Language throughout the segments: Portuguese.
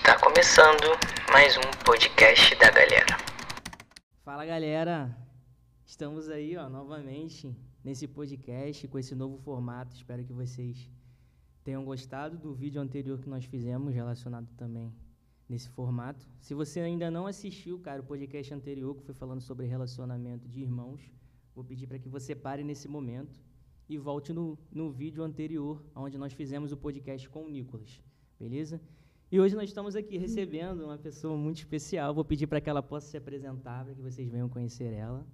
Está começando mais um podcast da galera. Fala galera, estamos aí ó, novamente nesse podcast com esse novo formato. Espero que vocês tenham gostado do vídeo anterior que nós fizemos relacionado também nesse formato. Se você ainda não assistiu, cara, o podcast anterior que foi falando sobre relacionamento de irmãos, vou pedir para que você pare nesse momento e volte no, no vídeo anterior, onde nós fizemos o podcast com o Nicolas, beleza? E hoje nós estamos aqui recebendo uma pessoa muito especial. Vou pedir para que ela possa se apresentar, para que vocês venham conhecer ela.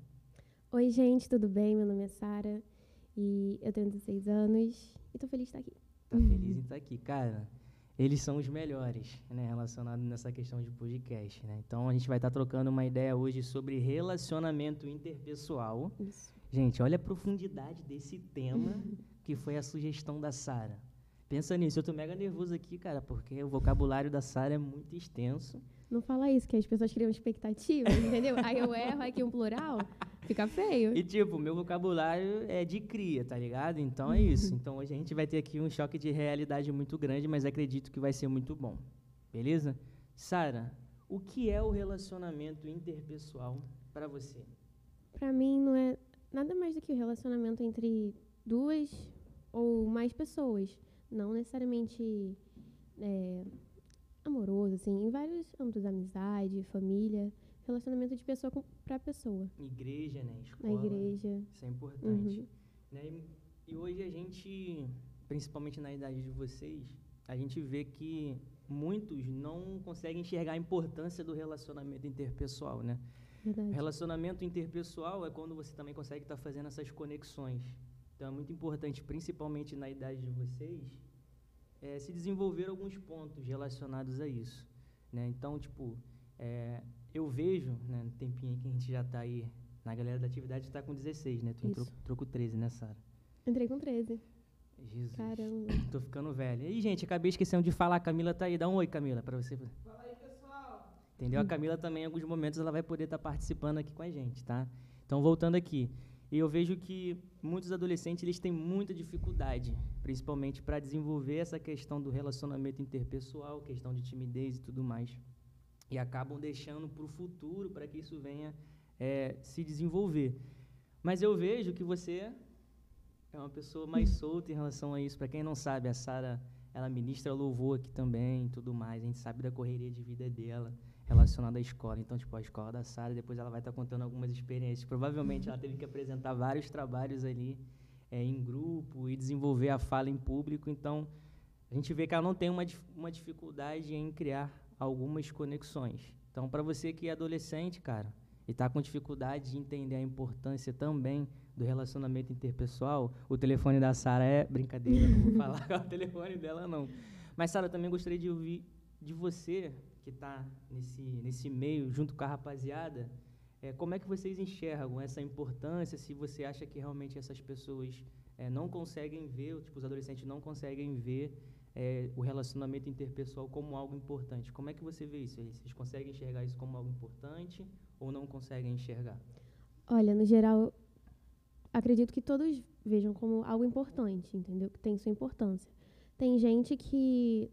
Oi, gente, tudo bem? Meu nome é Sara e eu tenho 16 anos e estou feliz de estar aqui. Tá feliz em estar aqui, cara. Eles são os melhores, né, relacionado nessa questão de podcast, né? Então a gente vai estar trocando uma ideia hoje sobre relacionamento interpessoal. Isso. Gente, olha a profundidade desse tema que foi a sugestão da Sara. Pensa nisso, eu tô mega nervoso aqui, cara, porque o vocabulário da Sara é muito extenso. Não fala isso, que as pessoas criam expectativas, entendeu? Aí eu erro aqui um plural, fica feio. E tipo, meu vocabulário é de cria, tá ligado? Então é isso. Então hoje a gente vai ter aqui um choque de realidade muito grande, mas acredito que vai ser muito bom. Beleza? Sara, o que é o relacionamento interpessoal para você? Pra mim não é nada mais do que o relacionamento entre duas ou mais pessoas. Não necessariamente é, amoroso, assim, em vários âmbitos, amizade, família, relacionamento de pessoa com, pra pessoa. Igreja, né? Na Escola. igreja. Isso é importante. Uhum. Né? E, e hoje a gente, principalmente na idade de vocês, a gente vê que muitos não conseguem enxergar a importância do relacionamento interpessoal, né? Verdade. Relacionamento interpessoal é quando você também consegue estar fazendo essas conexões. Então é muito importante, principalmente na idade de vocês, é, se desenvolver alguns pontos relacionados a isso. Né? Então, tipo, é, eu vejo, né, no tempinho aí que a gente já está aí, na galera da atividade está com 16, né? Tu entrou, Isso. entrou com 13, né, Sara? Entrei com 13. Jesus. Caramba. Tô ficando velho. E, gente, acabei esquecendo de falar. A Camila tá aí. Dá um oi, Camila, para você. Fala aí, pessoal. Entendeu? A Camila também, em alguns momentos, ela vai poder estar participando aqui com a gente, tá? Então, voltando aqui. E eu vejo que muitos adolescentes, eles têm muita dificuldade, principalmente para desenvolver essa questão do relacionamento interpessoal, questão de timidez e tudo mais. E acabam deixando para o futuro, para que isso venha eh, se desenvolver. Mas eu vejo que você é uma pessoa mais solta em relação a isso. Para quem não sabe, a Sara, ela ministra louvor aqui também tudo mais. A gente sabe da correria de vida dela relacionada à escola. Então, tipo, a escola da Sara, depois ela vai estar contando algumas experiências. Provavelmente ela teve que apresentar vários trabalhos ali eh, em grupo e desenvolver a fala em público. Então, a gente vê que ela não tem uma, uma dificuldade em criar algumas conexões. Então, para você que é adolescente, cara, e está com dificuldade de entender a importância também do relacionamento interpessoal, o telefone da Sara é brincadeira, não vou falar o telefone dela não. Mas Sara, também gostaria de ouvir de você que está nesse nesse meio junto com a rapaziada, é, como é que vocês enxergam essa importância? Se você acha que realmente essas pessoas é, não conseguem ver, tipo os adolescentes não conseguem ver é, o relacionamento interpessoal como algo importante. Como é que você vê isso? Vocês conseguem enxergar isso como algo importante ou não conseguem enxergar? Olha, no geral, acredito que todos vejam como algo importante, entendeu? Que tem sua importância. Tem gente que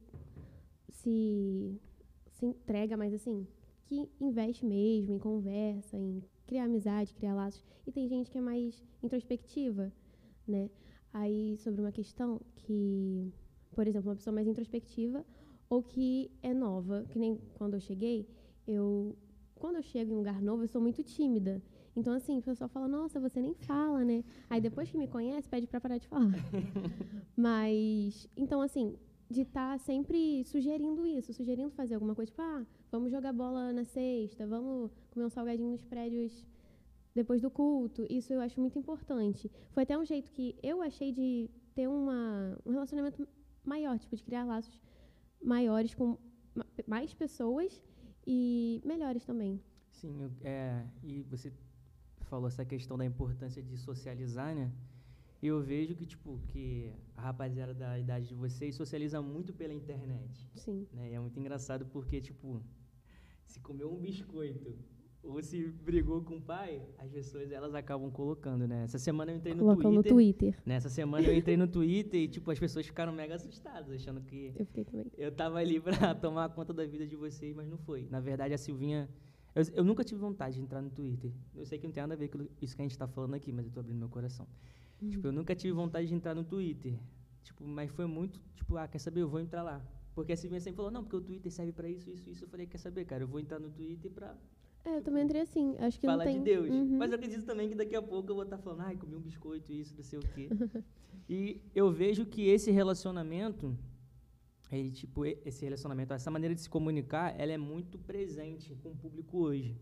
se, se entrega mais assim, que investe mesmo em conversa, em criar amizade, criar laços. E tem gente que é mais introspectiva, né? Aí, sobre uma questão que, por exemplo, uma pessoa mais introspectiva ou que é nova, que nem quando eu cheguei, eu quando eu chego em um lugar novo, eu sou muito tímida. Então, assim, o pessoal fala, nossa, você nem fala, né? Aí depois que me conhece, pede pra parar de falar. Mas, então, assim, de estar sempre sugerindo isso, sugerindo fazer alguma coisa, tipo, ah, vamos jogar bola na sexta, vamos comer um salgadinho nos prédios depois do culto. Isso eu acho muito importante. Foi até um jeito que eu achei de ter uma, um relacionamento maior, tipo, de criar laços maiores com ma- mais pessoas e melhores também. Sim, eu- é, e você falou essa questão da importância de socializar, né? Eu vejo que, tipo, que a rapaziada da idade de vocês socializa muito pela internet, Sim. né? E é muito engraçado porque, tipo, se comer um biscoito ou se brigou com o pai, as pessoas elas acabam colocando, né? Essa semana eu entrei no Colocam Twitter. no Twitter. Nessa semana eu entrei no Twitter e, tipo, as pessoas ficaram mega assustadas, achando que Eu fiquei também. eu tava ali pra tomar conta da vida de vocês, mas não foi. Na verdade, a Silvinha. Eu, eu nunca tive vontade de entrar no Twitter. Eu sei que não tem nada a ver com isso que a gente tá falando aqui, mas eu tô abrindo meu coração. Tipo, eu nunca tive vontade de entrar no Twitter. Tipo, mas foi muito, tipo, ah, quer saber? Eu vou entrar lá. Porque a Silvinha sempre falou, não, porque o Twitter serve pra isso, isso, isso. Eu falei, quer saber, cara? Eu vou entrar no Twitter pra É, eu também entrei assim. Acho que falar não tem. de Deus. Uhum. Mas eu acredito também que daqui a pouco eu vou estar falando, ai, comi um biscoito, isso, não sei o quê. e eu vejo que esse relacionamento, ele, tipo, esse relacionamento, essa maneira de se comunicar, ela é muito presente com o público hoje.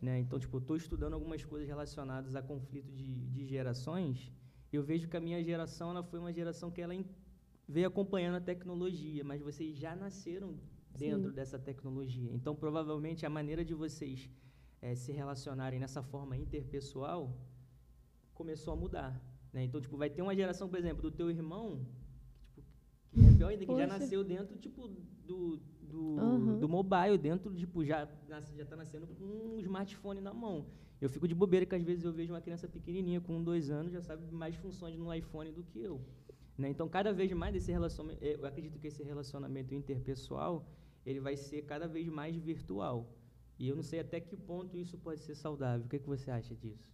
Né? Então, tipo, eu estou estudando algumas coisas relacionadas a conflito de, de gerações. Eu vejo que a minha geração ela foi uma geração que ela veio acompanhando a tecnologia, mas vocês já nasceram dentro Sim. dessa tecnologia. Então, provavelmente, a maneira de vocês eh, se relacionarem nessa forma interpessoal começou a mudar. Né? Então, tipo, vai ter uma geração, por exemplo, do teu irmão, é pior ainda, que já Poxa. nasceu dentro, tipo, do, do, Aham. do mobile, dentro, tipo, já, já tá nascendo com um smartphone na mão. Eu fico de bobeira que às vezes eu vejo uma criança pequenininha, com dois anos, já sabe mais funções no iPhone do que eu. Né? Então, cada vez mais esse relacionamento, eu acredito que esse relacionamento interpessoal, ele vai ser cada vez mais virtual. E eu não sei até que ponto isso pode ser saudável. O que, que você acha disso?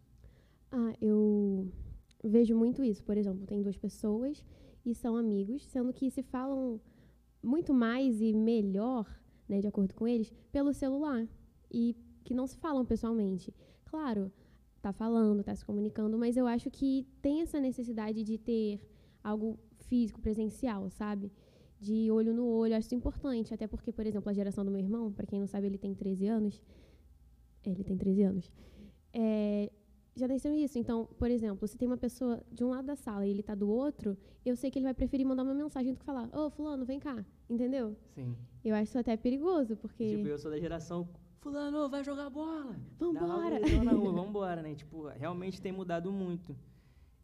Ah, eu vejo muito isso. Por exemplo, tem duas pessoas e são amigos, sendo que se falam muito mais e melhor, né, de acordo com eles, pelo celular. E que não se falam pessoalmente. Claro, tá falando, tá se comunicando, mas eu acho que tem essa necessidade de ter algo físico, presencial, sabe? De olho no olho, acho isso importante. Até porque, por exemplo, a geração do meu irmão, para quem não sabe, ele tem 13 anos. Ele tem 13 anos. É, já nasceu isso. Então, por exemplo, se tem uma pessoa de um lado da sala e ele tá do outro, eu sei que ele vai preferir mandar uma mensagem do que falar, ô, fulano, vem cá. Entendeu? Sim. Eu acho isso até perigoso, porque... Tipo, eu sou da geração, fulano, vai jogar bola. Vambora. Dá logo vambora, né? Tipo, realmente tem mudado muito.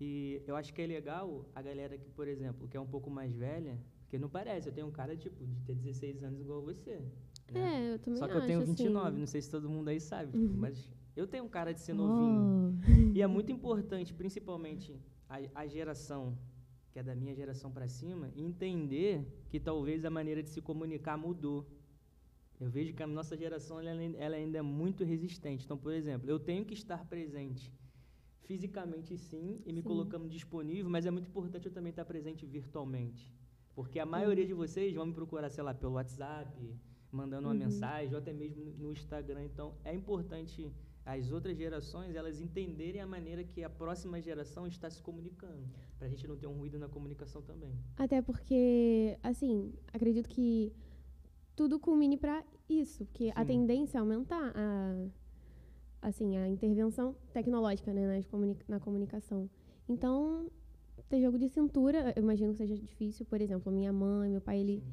E eu acho que é legal a galera que, por exemplo, que é um pouco mais velha, porque não parece, eu tenho um cara, tipo, de ter 16 anos igual você. né? É, eu também Só que eu tenho 29, assim. não sei se todo mundo aí sabe, tipo, mas eu tenho um cara de ser novinho. Oh. E é muito importante, principalmente a, a geração que é da minha geração para cima, entender que talvez a maneira de se comunicar mudou. Eu vejo que a nossa geração ela, ela ainda é muito resistente. Então, por exemplo, eu tenho que estar presente fisicamente sim e me Sim. colocando disponível, mas é muito importante eu também estar presente virtualmente. Porque a maioria de vocês vão me procurar, sei lá, pelo WhatsApp, mandando uma Uhum. mensagem, ou até mesmo no Instagram. Então, é importante as outras gerações elas entenderem a maneira que a próxima geração está se comunicando, para a gente não ter um ruído na comunicação também. Até porque, assim, acredito que tudo culmine para isso, porque a Sim. tendência é aumentar a, assim, a intervenção tecnológica né, nas comuni- na comunicação. Então, ter jogo de cintura, eu imagino que seja difícil. Por exemplo, minha mãe, meu pai, ele,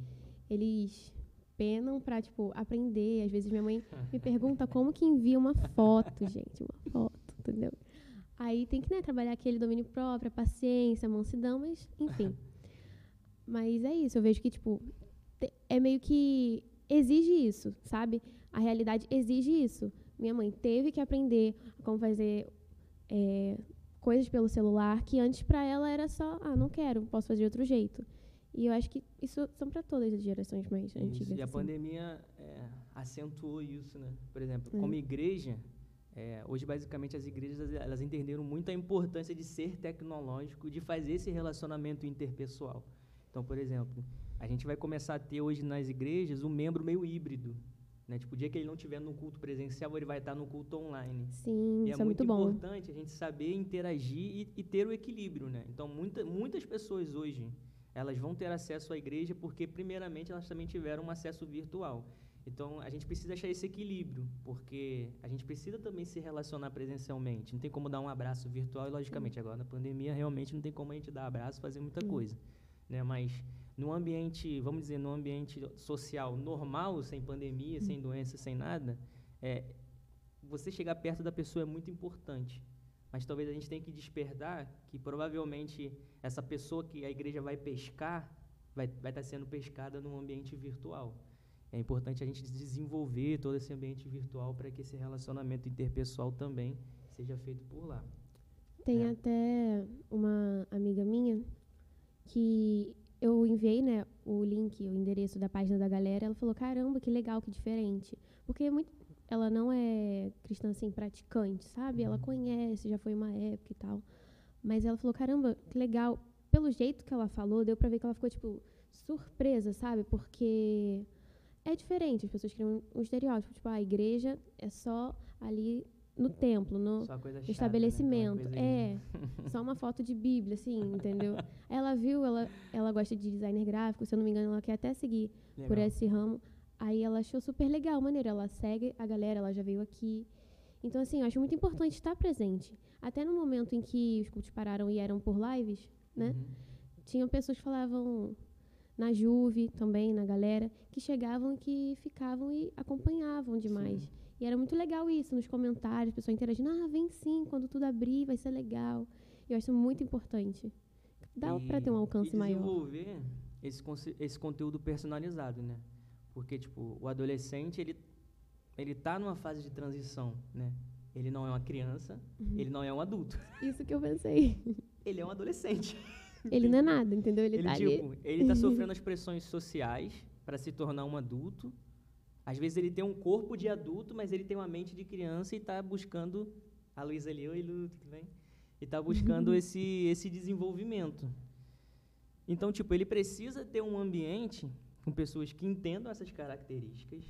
eles penam para tipo, aprender. Às vezes minha mãe me pergunta como que envia uma foto, gente, uma foto, entendeu? Aí tem que né, trabalhar aquele domínio próprio, a paciência, a mansidão, mas enfim. Mas é isso, eu vejo que, tipo, é meio que exige isso, sabe? A realidade exige isso. Minha mãe teve que aprender como fazer é, coisas pelo celular que antes para ela era só, ah, não quero, posso fazer de outro jeito. E eu acho que isso são para todas as gerações mais Isso, antigas. E a assim. pandemia é, acentuou isso, né? Por exemplo, É. como igreja, é, hoje basicamente as igrejas elas entenderam muito a importância de ser tecnológico, de fazer esse relacionamento interpessoal. Então, por exemplo, a gente vai começar a ter hoje nas igrejas um membro meio híbrido. Né? Tipo, o dia que ele não estiver no culto presencial, ele vai estar no culto online. Sim, E isso é é muito, muito bom. importante a gente saber interagir e, e ter o equilíbrio, né? Então, muita, muitas pessoas hoje, elas vão ter acesso à igreja porque, primeiramente, elas também tiveram um acesso virtual. Então, a gente precisa achar esse equilíbrio, porque a gente precisa também se relacionar presencialmente. Não tem como dar um abraço virtual, e, logicamente, agora na pandemia, realmente não tem como a gente dar abraço, fazer muita Hum. coisa. Né? Mas, num ambiente, vamos dizer, num ambiente social normal, sem pandemia, sem doença, sem nada, é, você chegar perto da pessoa é muito importante. Mas talvez a gente tenha que despertar que provavelmente essa pessoa que a igreja vai pescar vai vai estar sendo pescada num ambiente virtual. é importante a gente desenvolver todo esse ambiente virtual para que esse relacionamento interpessoal também seja feito por lá. Tem É. até uma amiga minha que eu enviei, né, o link, o endereço da página da galera. Ela falou: "Caramba, que legal, que diferente". Porque é muito ela não é cristã assim praticante, sabe? Ela Uhum. conhece, já foi uma época e tal. Mas ela falou: "Caramba, que legal". Pelo jeito que ela falou, deu pra ver que ela ficou tipo surpresa, sabe? Porque é diferente, as pessoas criam um estereótipo, tipo, a igreja é só ali no templo, no, chata, estabelecimento. Né? Aquela coisa É, só uma foto de Bíblia, assim, entendeu? ela viu, ela, ela gosta de designer gráfico, se eu não me engano, ela quer até seguir Legal. por esse ramo. Aí ela achou super legal, maneiro. Ela segue a galera, ela já veio aqui. Então, assim, eu acho muito importante estar presente. Até no momento em que os cultos pararam e eram por lives, né? Uhum. Tinham pessoas que falavam na Juve também, na galera, que chegavam e que ficavam e acompanhavam demais. Sim. E era muito legal isso, nos comentários, a pessoa interagindo, ah, vem sim, quando tudo abrir, vai ser legal. Eu acho muito importante. Dá para ter um alcance e maior. desenvolver esse, esse conteúdo personalizado, né? Porque, tipo, o adolescente, ele, ele tá numa fase de transição, né? Ele não é uma criança, Uhum. ele não é um adulto. Isso que eu pensei. Ele é um adolescente. Ele não é nada, entendeu? Ele, Ele, tá ali. tipo, ele tá sofrendo as pressões sociais para se tornar um adulto. Às vezes ele tem um corpo de adulto, mas ele tem uma mente de criança e tá buscando a Luísa ali, oi Lu, tudo bem? E tá buscando esse esse desenvolvimento. Então, tipo, ele precisa ter um ambiente com pessoas que entendam essas características,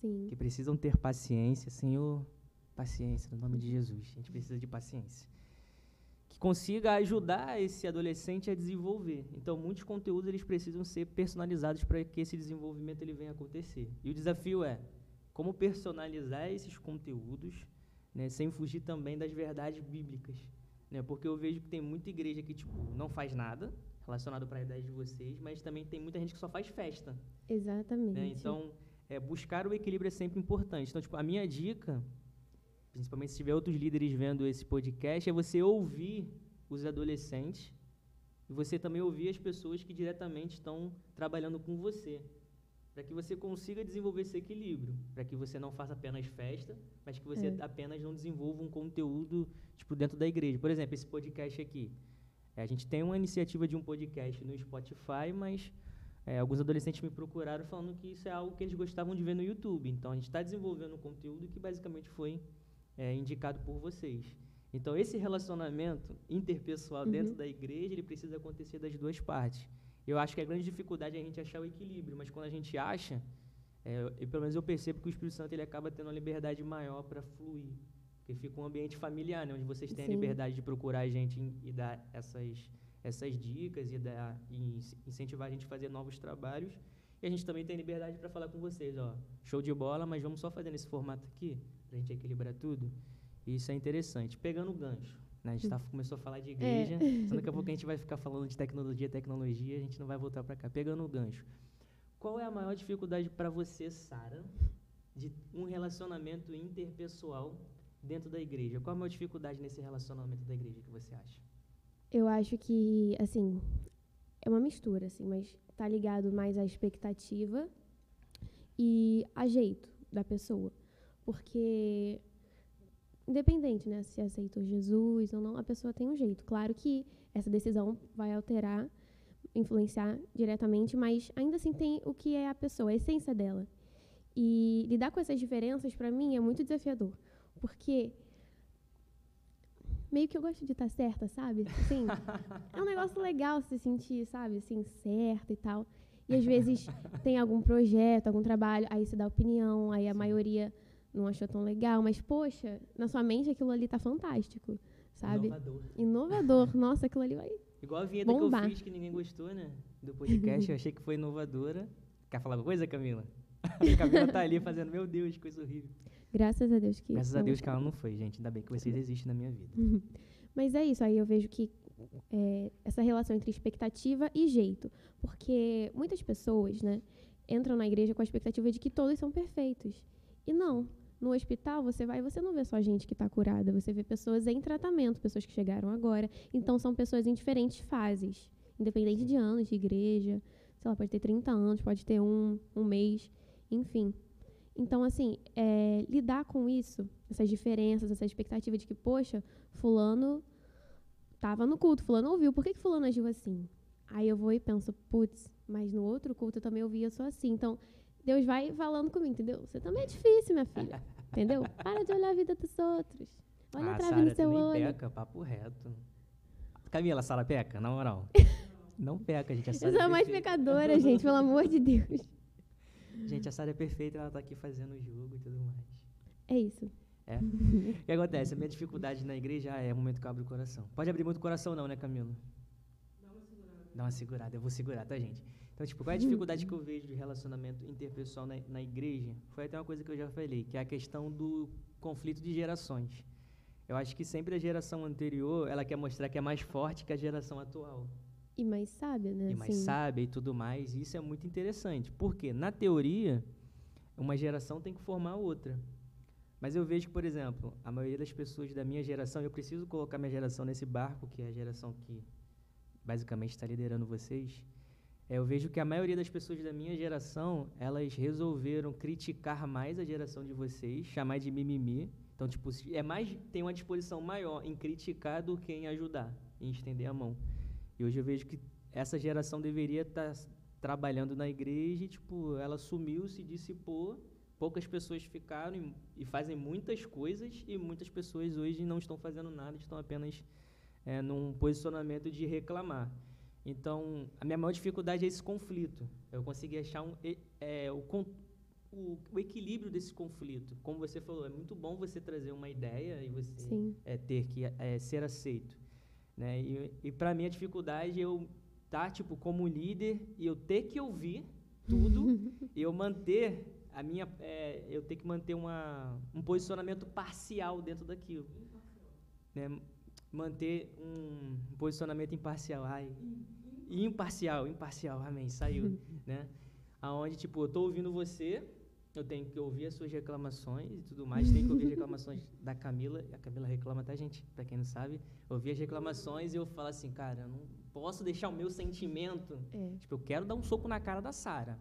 Sim. que precisam ter paciência, Senhor, paciência, no nome de Jesus. A gente precisa de paciência. Que consiga ajudar esse adolescente a desenvolver. Então, muitos conteúdos eles precisam ser personalizados para que esse desenvolvimento ele venha acontecer. E o desafio é como personalizar esses conteúdos, né, sem fugir também das verdades bíblicas, né? Porque eu vejo que tem muita igreja que tipo não faz nada relacionado para a idade de vocês, mas também tem muita gente que só faz festa. Exatamente. Né? Então, é, buscar o equilíbrio é sempre importante. Então, tipo, a minha dica, principalmente se tiver outros líderes vendo esse podcast, é você ouvir os adolescentes e você também ouvir as pessoas que diretamente estão trabalhando com você, para que você consiga desenvolver esse equilíbrio, para que você não faça apenas festa, mas que você É. apenas não desenvolva um conteúdo tipo dentro da igreja. Por exemplo, esse podcast aqui. É, a gente tem uma iniciativa de um podcast no Spotify, mas é, alguns adolescentes me procuraram falando que isso é algo que eles gostavam de ver no YouTube. Então, a gente está desenvolvendo um conteúdo que basicamente foi é, indicado por vocês. Então, esse relacionamento interpessoal Uhum. dentro da igreja, ele precisa acontecer das duas partes. Eu acho que a grande dificuldade é a gente achar o equilíbrio, mas quando a gente acha, é, eu, pelo menos eu percebo que o Espírito Santo ele acaba tendo uma liberdade maior para fluir. Porque fica um ambiente familiar, né, onde vocês têm Sim. a liberdade de procurar a gente e- dar essas, essas dicas e, dar, e inc- incentivar a gente a fazer novos trabalhos. E a gente também tem liberdade para falar com vocês, ó, show de bola, mas vamos só fazer nesse formato aqui, para a gente equilibrar tudo. E isso é interessante. Pegando o gancho, né, a gente tá, começou a falar de igreja, então daqui a pouco a gente vai ficar falando de tecnologia, tecnologia, a gente não vai voltar para cá. Pegando o gancho, qual é a maior dificuldade para você, Sara, de um relacionamento interpessoal dentro da igreja? Qual a maior dificuldade nesse relacionamento da igreja que você acha? Eu acho que, assim, é uma mistura, assim, mas tá ligado mais à expectativa e a jeito da pessoa. Porque, independente, né, se aceitou Jesus ou não, a pessoa tem um jeito. Claro que essa decisão vai alterar, influenciar diretamente, mas ainda assim tem o que é a pessoa, a essência dela. E lidar com essas diferenças, para mim, é muito desafiador. Porque meio que eu gosto de estar certa, sabe? Assim, é um negócio legal se sentir, sabe, assim, certa e tal. E às vezes tem algum projeto, algum trabalho, aí você dá opinião, aí a maioria não achou tão legal, mas poxa, na sua mente aquilo ali tá fantástico, sabe? Inovador. Inovador. Nossa, aquilo ali vai. Igual a vinheta que Bombar. eu fiz que ninguém gostou, né? Do podcast, eu achei que foi inovadora. Quer falar alguma coisa, Camila? a Camila tá ali fazendo, meu Deus, que coisa horrível. Graças a Deus que. Graças a Deus que ela não foi, gente. Ainda bem que vocês existem na minha vida. Mas é isso, aí eu vejo que é, essa relação entre expectativa e jeito. Porque muitas pessoas, né, entram na igreja com a expectativa de que todos são perfeitos. E não. No hospital, você vai e você não vê só gente que está curada, você vê pessoas em tratamento, pessoas que chegaram agora. Então, são pessoas em diferentes fases, independente de anos de igreja. Sei lá, pode ter 30 anos, pode ter um, um mês. enfim. Então, assim, é, lidar com isso, essas diferenças, essa expectativa de que, poxa, fulano tava no culto, fulano ouviu, por que, que fulano agiu assim? Aí eu vou e penso, putz, mas no outro culto eu também ouvi, eu sou assim. Então, Deus vai falando comigo, entendeu? Você também é difícil, minha filha. entendeu? Para de olhar a vida dos outros. Olha ah, a trave Sara no seu olho. peca, papo reto. Camila, Sara peca, na moral. Não peca, gente. A Sara sou a é mais pecadora, gente, pelo amor de Deus. Gente, a Sara é perfeita, ela tá aqui fazendo o jogo e tudo mais. É isso. É. O que acontece? A minha dificuldade na igreja é o momento que eu abro o coração. Pode abrir muito o coração não, né, Camila? Dá uma segurada. Eu vou segurar, tá, gente? Então, tipo, qual é a dificuldade que eu vejo de relacionamento interpessoal na, na igreja? Foi até uma coisa que eu já falei, que é a questão do conflito de gerações. Eu acho que sempre a geração anterior, ela quer mostrar que é mais forte que a geração atual. E mais sábia, né? E mais assim. sábia e tudo mais. E isso é muito interessante. Porque, na teoria, uma geração tem que formar outra. Mas eu vejo que, por exemplo, a maioria das pessoas da minha geração, eu preciso colocar minha geração nesse barco, que é a geração que basicamente está liderando vocês. É, eu vejo que a maioria das pessoas da minha geração, elas resolveram criticar mais a geração de vocês, chamar de mimimi. Então, tipo, é mais tem uma disposição maior em criticar do que em ajudar, em estender a mão. E hoje eu vejo que essa geração deveria estar trabalhando na igreja e, tipo, ela sumiu, se dissipou, poucas pessoas ficaram e, e fazem muitas coisas e muitas pessoas hoje não estão fazendo nada, estão apenas é, num posicionamento de reclamar. Então, a minha maior dificuldade é esse conflito. Eu consegui achar um, é, o, o, o equilíbrio desse conflito. Como você falou, é muito bom você trazer uma ideia e você é, ter que é, ser aceito. Né? E, e para mim a dificuldade é eu estar tipo como líder e eu ter que ouvir tudo e eu manter a minha é, eu ter que manter uma, um posicionamento parcial dentro daquilo. Né? Manter um posicionamento imparcial. Ai, imparcial, imparcial, amém, saiu, né? Aonde tipo, eu tô ouvindo você, eu tenho que ouvir as suas reclamações e tudo mais, tenho que ouvir as reclamações da Camila, a Camila reclama, tá, gente? Pra quem não sabe, ouvir as reclamações e eu falo assim, cara, eu não posso deixar o meu sentimento, É. tipo, eu quero dar um soco na cara da Sara,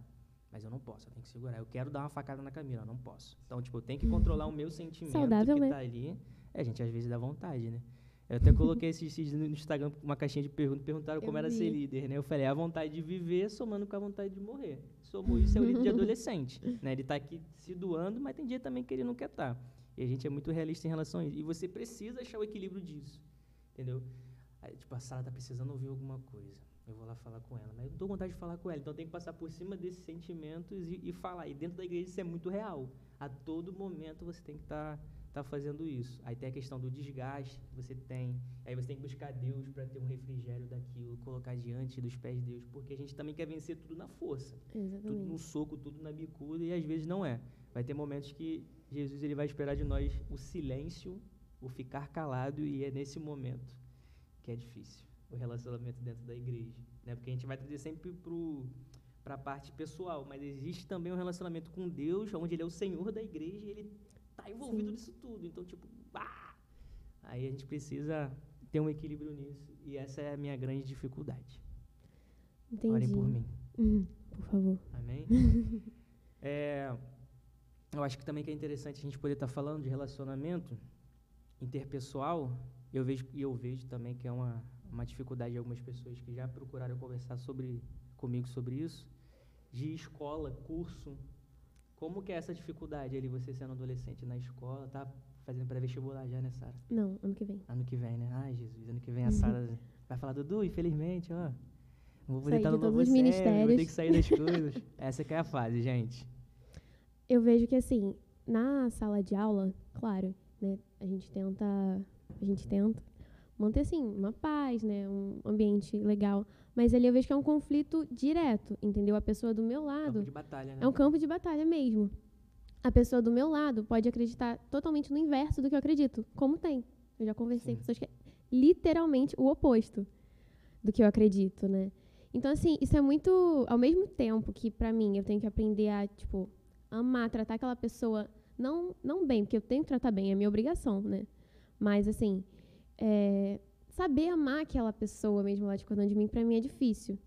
mas eu não posso, eu tenho que segurar. Eu quero dar uma facada na Camila, eu não posso. Então, tipo, eu tenho que controlar o meu sentimento Saudável, que né? tá ali. É, gente, às vezes dá vontade, né? Eu até coloquei esses dias no Instagram uma caixinha de perguntas, perguntaram como Eu era vi. ser líder, né? Eu falei, a vontade de viver somando com a vontade de morrer. Somos isso é o líder de adolescente, né? Ele tá aqui se doando, mas tem dia também que ele não quer estar. E a gente é muito realista em relação a isso. E você precisa achar o equilíbrio disso, entendeu? Aí, tipo, a Sara tá precisando ouvir alguma coisa. Eu vou lá falar com ela, mas eu não tô com vontade de falar com ela. Então tenho que passar por cima desses sentimentos e, e falar. E dentro da igreja isso é muito real. A todo momento você tem que estar tá fazendo isso. Aí tem a questão do desgaste que você tem. Aí você tem que buscar Deus para ter um refrigério daquilo, colocar diante dos pés de Deus, porque a gente também quer vencer tudo na força, tudo no Exatamente. soco, tudo na bicuda e às vezes não é. Vai ter momentos que Jesus ele vai esperar de nós o silêncio, o ficar calado e é nesse momento que é difícil o relacionamento dentro da igreja, né? Porque a gente vai trazer sempre pro para a parte pessoal, mas existe também um relacionamento com Deus, onde ele é o Senhor da igreja e ele tá envolvido Sim. nisso tudo. Então, tipo, ah! aí a gente precisa ter um equilíbrio nisso e essa é a minha grande dificuldade. Entendi. Orem por mim. Uhum, Por favor. Amém? É, eu acho que também que é interessante a gente poder estar falando de relacionamento interpessoal. Eu vejo e eu vejo também que é uma, uma dificuldade de algumas pessoas que já procuraram conversar sobre comigo sobre isso, de escola, curso. Como que é essa dificuldade ali você sendo adolescente na escola, tá fazendo pré-vestibular já, né, Sara? Não, ano que vem. Ano que vem, né? Ai, Jesus, ano que vem a Sara vai falar, Dudu, infelizmente, ó. Não vou poder estar no todos os série, vou ministérios. ter que sair das coisas. Essa que é a fase, gente. Eu vejo que assim, na sala de aula, claro, né, a gente tenta, a gente tenta manter assim uma paz, né, um ambiente legal, mas ali eu vejo que é um conflito direto, entendeu? A pessoa do meu Campo lado de batalha, né? é um campo de batalha mesmo. A pessoa do meu lado pode acreditar totalmente no inverso do que eu acredito, como tem. Eu já conversei Sim. com pessoas que é literalmente o oposto do que eu acredito, né? Então assim, isso é muito ao mesmo tempo que pra mim eu tenho que aprender a, tipo, amar, tratar aquela pessoa não não bem, porque eu tenho que tratar bem, é minha obrigação, né? Mas assim, é, saber amar aquela pessoa mesmo lá discordando de mim pra mim é difícil.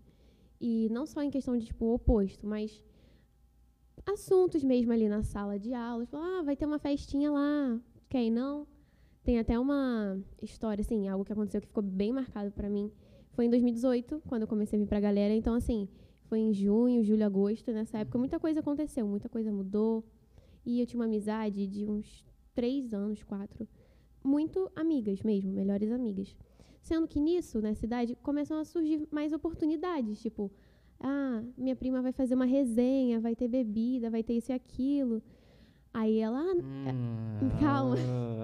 E não só em questão de tipo oposto, mas assuntos mesmo ali na sala de aula. Falou, ah, vai ter uma festinha lá, quer ir não? Tem até uma história, assim, algo que aconteceu que ficou bem marcado para mim. Foi em 2018, quando eu comecei a vir pra galera. Então, assim, foi em junho, julho, agosto. Nessa época, muita coisa aconteceu, muita coisa mudou. E eu tinha uma amizade de uns três anos, quatro. Muito amigas mesmo, melhores amigas. Sendo que nisso, na cidade, começam a surgir mais oportunidades. Tipo, ah, minha prima vai fazer uma resenha, vai ter bebida, vai ter isso e aquilo. Aí ela, ah, Hum, calma.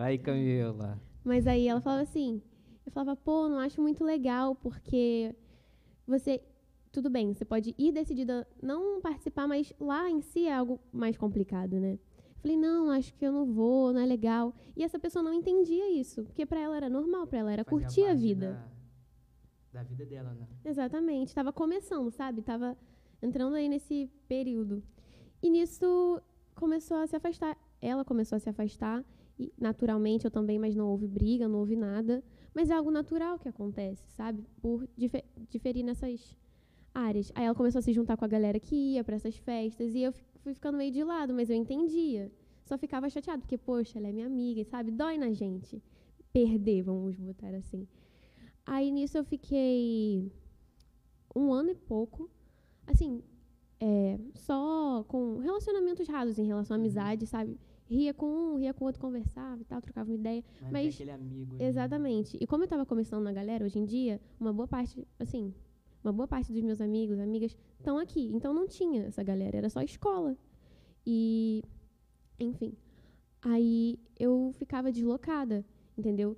Aí, Camila. Mas aí ela falava assim, eu falava, pô, não acho muito legal, porque você, tudo bem, você pode ir decidida não participar, mas lá em si é algo mais complicado, né? Falei, não, acho que eu não vou, não é legal. E essa pessoa não entendia isso, porque para ela era normal, para ela era Fazia curtir a vida. Da, da vida dela, né? Exatamente, estava começando, sabe? Tava entrando aí nesse período. E nisso começou a se afastar. Ela começou a se afastar, e naturalmente eu também, mas não houve briga, não houve nada. Mas é algo natural que acontece, sabe? Por dife- diferir nessas áreas. Aí ela começou a se juntar com a galera que ia para essas festas e eu fui ficando meio de lado, mas eu entendia. Só ficava chateado, porque, poxa, ela é minha amiga, sabe? Dói na gente. Perder, vamos botar assim. Aí nisso eu fiquei um ano e pouco, assim, é, só com relacionamentos rasos em relação à Uhum. amizade, sabe? Ria com um, ria com o outro, conversava e tal, trocava uma ideia. Mas, Mas- tem aquele amigo. ali. Exatamente. E como eu estava começando na galera, hoje em dia, uma boa parte, assim, uma boa parte dos meus amigos, amigas, estão aqui. Então não tinha essa galera, era só escola. E, enfim. Aí eu ficava deslocada, entendeu?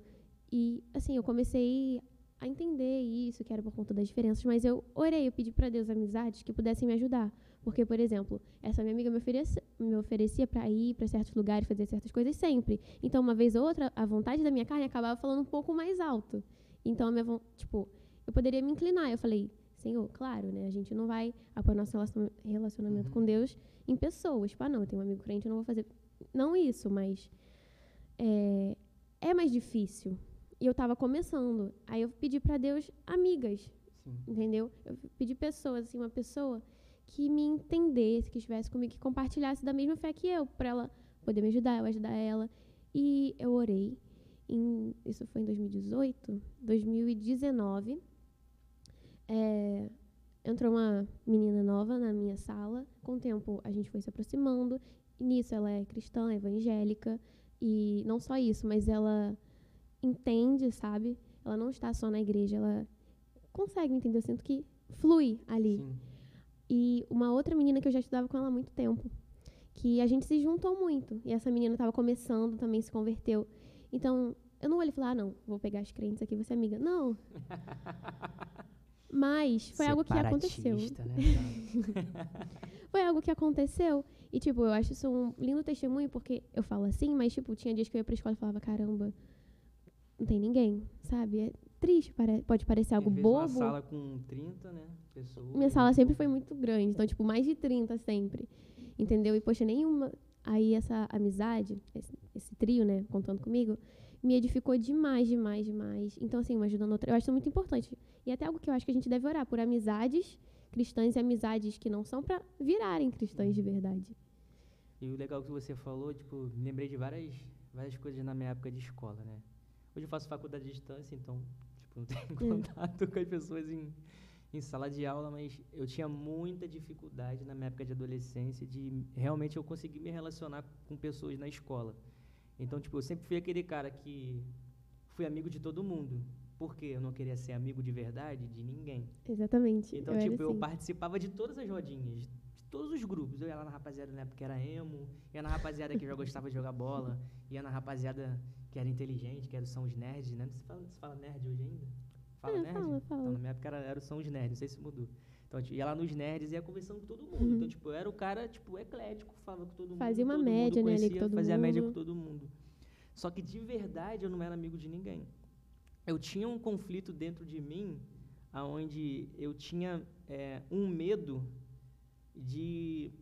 E, assim, eu comecei a entender isso, que era por conta das diferenças, mas eu orei, eu pedi para Deus amizades que pudessem me ajudar. Porque, por exemplo, essa minha amiga me, oferecia me oferecia para ir para certos lugares, fazer certas coisas sempre. Então, uma vez ou outra, a vontade da minha carne acabava falando um pouco mais alto. Então, a minha, tipo, eu poderia me inclinar. Eu falei, Senhor, claro, né? A gente não vai apoiar nosso relacion- relacionamento Uhum. com Deus em pessoas. Tipo, ah, não, eu tenho um amigo crente, eu não vou fazer. Não isso, mas é, é mais difícil. E eu tava começando. Aí eu pedi para Deus amigas, Sim. entendeu? Eu pedi pessoas, assim, uma pessoa que me entendesse, que estivesse comigo, que compartilhasse da mesma fé que eu, para ela poder me ajudar, eu ajudar ela. E eu orei. Em, isso foi em 2018, 2019. É, entrou uma menina nova na minha sala. Com o tempo, a gente foi se aproximando. E nisso, ela é cristã, evangélica. E não só isso, mas ela entende, sabe? Ela não está só na igreja, ela consegue entender. Eu sinto que flui ali. Sim. E uma outra menina que eu já estudava com ela há muito tempo. Que a gente se juntou muito. E essa menina estava começando, também se converteu. Então, eu não olhei e falei, ah, não, vou pegar as crentes aqui, você é amiga. Não. Mas foi algo que aconteceu. Né? Foi algo que aconteceu. E, tipo, eu acho isso um lindo testemunho, porque eu falo assim, mas, tipo, tinha dias que eu ia pra escola e falava, caramba, não tem ninguém, sabe? É triste, pode parecer algo bobo. Uma sala com 30, né? Pessoas. Minha sala sempre foi muito grande, então, tipo, mais de 30 sempre. Entendeu? E, poxa, nenhuma. Aí, essa amizade, esse, esse trio, né, contando comigo, me edificou demais, demais, demais. Então, assim, uma ajudando a outra. Eu acho muito importante. E até algo que eu acho que a gente deve orar por amizades cristãs e amizades que não são pra virarem cristãs de verdade. E o legal que você falou, tipo, me lembrei de várias, várias coisas na minha época de escola, né? Hoje eu faço faculdade à distância, então, tipo, não tenho Hum. contato com as pessoas em, em sala de aula, mas eu tinha muita dificuldade na minha época de adolescência de realmente eu conseguir me relacionar com pessoas na escola. Então, tipo, eu sempre fui aquele cara que fui amigo de todo mundo, porque eu não queria ser amigo de verdade de ninguém. Exatamente. Então, eu tipo, eu assim. participava de todas as rodinhas, de todos os grupos. Eu ia lá na rapaziada na época que era emo, ia na rapaziada que já gostava de jogar bola, ia na rapaziada que era inteligente, que era, são os nerds, né? Você fala, você fala nerd hoje ainda? Fala É, nerd? fala, fala. Então, na minha época era, era, são os nerds, não sei se mudou. Então, eu ia lá nos nerds e ia conversando com todo mundo. Uhum. Então, tipo, eu era o cara, tipo, eclético, falava com todo mundo. Fazia uma mundo média, né, ali com conhecia, todo Fazia a média com mundo. todo mundo. Só que, de verdade, eu não era amigo de ninguém. Eu tinha um conflito dentro de mim, aonde eu tinha é, um medo de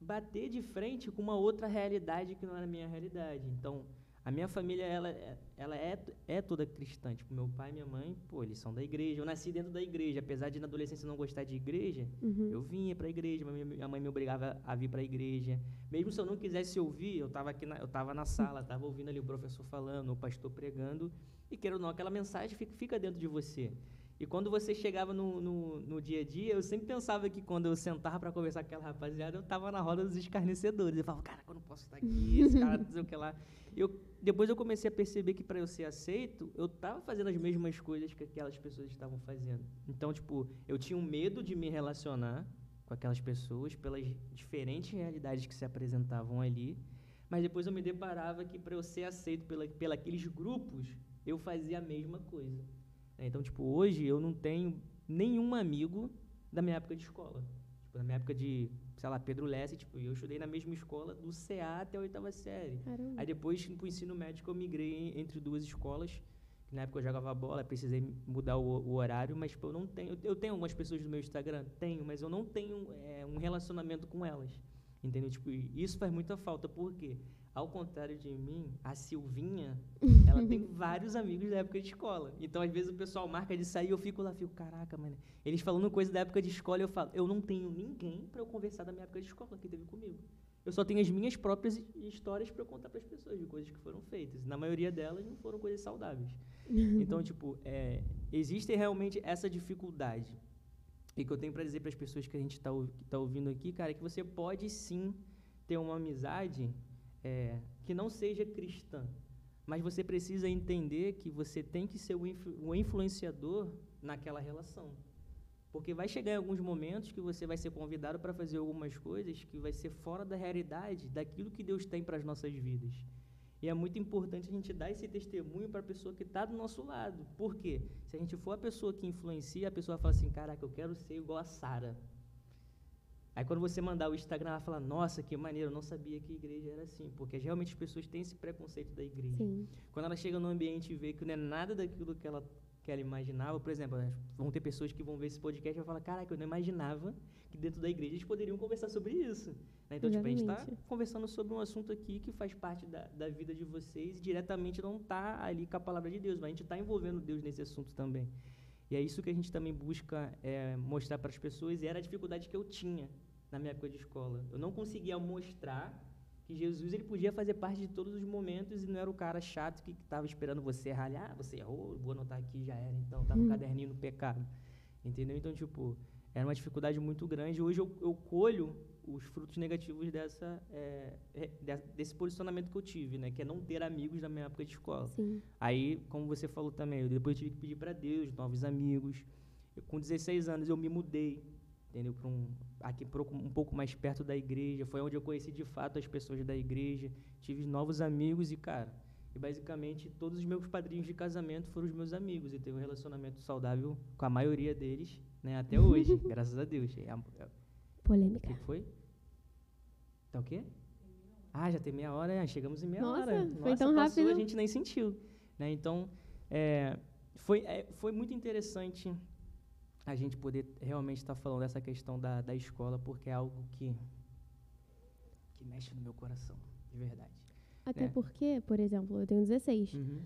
bater de frente com uma outra realidade que não era a minha realidade. Então, A minha família, ela, é- ela é, é toda cristã. Tipo, meu pai e minha mãe, pô, eles são da igreja. Eu nasci dentro da igreja. Apesar de na adolescência não gostar de igreja, Uhum. eu vinha pra igreja. Minha, mãe me obrigava a vir pra igreja. Mesmo se eu não quisesse ouvir, eu tava aqui na, eu tava na sala, tava ouvindo ali o professor falando, o pastor pregando. E queira ou não, aquela mensagem fica, fica dentro de você. E quando você chegava no, no, no dia a dia, eu sempre pensava que quando eu sentava para conversar com aquela rapaziada, eu tava na roda dos escarnecedores. Eu falava, cara, eu não posso estar aqui, esse cara não sei o que lá. Eu, depois eu comecei a perceber que para eu ser aceito, eu tava fazendo as mesmas coisas que aquelas pessoas estavam fazendo. Então, tipo, eu tinha um medo de me relacionar com aquelas pessoas pelas diferentes realidades que se apresentavam ali. Mas depois eu me deparava que para eu ser aceito pela, pela aqueles grupos, eu fazia a mesma coisa. Né? Então, tipo, hoje eu não tenho nenhum amigo da minha época de escola. Tipo, na minha época de, sei lá, Pedro Lesse, tipo, eu estudei na mesma escola do CA até a oitava série. Caramba. Aí depois, pro ensino médio, eu migrei entre duas escolas. Na época eu jogava bola, precisei mudar o, o horário, mas tipo, eu não tenho. Eu tenho algumas pessoas no meu Instagram? Tenho, mas eu não tenho é, um relacionamento com elas. Entendeu? Tipo, isso faz muita falta, porque, ao contrário de mim, a Silvinha, ela tem vários amigos da época de escola. Então, às vezes, o pessoal marca de sair, eu fico lá, fico, caraca, mano. Eles falando coisa da época de escola, eu falo, eu não tenho ninguém para eu conversar da minha época de escola que teve comigo. Eu só tenho as minhas próprias hi- histórias para contar para as pessoas de coisas que foram feitas. Na maioria delas não foram coisas saudáveis. Então, tipo, é, existe realmente essa dificuldade. E que eu tenho para dizer para as pessoas que a gente está tá ouvindo aqui, cara, é que você pode sim ter uma amizade é, que não seja cristã. Mas você precisa entender que você tem que ser o, influ- o influenciador naquela relação. Porque vai chegar em alguns momentos que você vai ser convidado para fazer algumas coisas que vai ser fora da realidade daquilo que Deus tem para as nossas vidas. E é muito importante a gente dar esse testemunho para a pessoa que está do nosso lado. Por quê? Se a gente for a pessoa que influencia, a pessoa fala assim: caraca, eu quero ser igual a Sara. Aí quando você mandar o Instagram, ela fala: nossa, que maneiro, eu não sabia que a igreja era assim. Porque realmente as pessoas têm esse preconceito da igreja. Sim. Quando ela chega no ambiente e vê que não é nada daquilo que ela, que ela imaginava, por exemplo, elas vão ter pessoas que vão ver esse podcast e vão falar, caraca, eu não imaginava que dentro da igreja eles poderiam conversar sobre isso. né? Então, tipo, a gente está Exatamente. conversando sobre um assunto aqui que faz parte da, da vida de vocês e diretamente não está ali com a palavra de Deus, mas a gente está envolvendo Deus nesse assunto também. E é isso que a gente também busca é, mostrar para as pessoas, e era a dificuldade que eu tinha na minha época de escola. Eu não conseguia mostrar que Jesus ele podia fazer parte de todos os momentos e não era o cara chato que estava esperando você errar. Ah, você errou, vou anotar aqui, já era. Então, tá no Hum. caderninho no pecado. Entendeu? Então, tipo, era uma dificuldade muito grande. Hoje eu, eu colho os frutos negativos dessa, é, de- desse posicionamento que eu tive, né? Que é não ter amigos na minha época de escola. Sim. Aí, como você falou também, eu depois tive que pedir para Deus novos amigos. Eu, com 16 anos eu me mudei, entendeu? Para um aqui um pouco mais perto da igreja. Foi onde eu conheci de fato as pessoas da igreja. Tive novos amigos e cara, e basicamente todos os meus padrinhos de casamento foram os meus amigos e tenho um relacionamento saudável com a maioria deles, né? Até hoje, graças a Deus. É a- é- o Polêmica. que que foi? Tá o quê? Ah, já tem meia hora, é, chegamos em meia Nossa, hora. foi Nossa, tão passou, a rápido. gente nem sentiu. Né? Então, é, foi, é, foi muito interessante a gente poder realmente estar falando dessa questão da, da escola, porque é algo que, que mexe no meu coração, de verdade. Até É. porque, por exemplo, eu tenho 16. Uhum.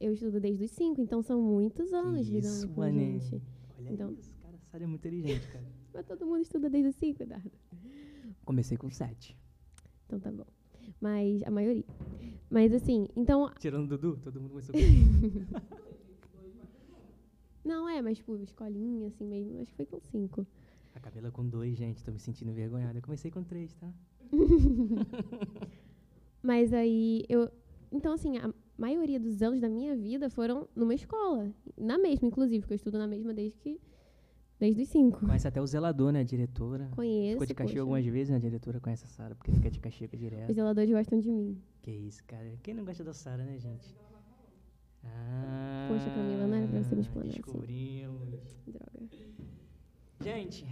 Eu estudo desde os 5, então são muitos anos Que lidando isso, com mané. gente. Olha Então- isso, cara, a Sara é muito inteligente, cara. Mas todo mundo estuda desde os 5, Eduardo. Comecei com sete. Então tá bom. Mas a maioria. Mas assim, então. Tirando o Dudu, todo mundo começou com Não, é, mas tipo, escolinha, assim mesmo. Acho que foi com 5. A Camila com dois, gente, tô me sentindo envergonhado. Eu comecei com três, tá? Mas aí eu. Então, assim, a maioria dos anos da minha vida foram numa escola. Na mesma, inclusive, porque eu estudo na mesma desde que. Desde os 5. Conhece até o zelador, né? A diretora. Conheço. Ficou de castigo poxa. algumas vezes, né? A diretora conhece a Sara, porque fica de castigo direto. Os zeladores gostam de mim. Que isso, cara. Quem não gosta da Sara, né, gente? Ah, Poxa, Camila, não era pra você me explanar assim. Descobrimos. Droga. Gente,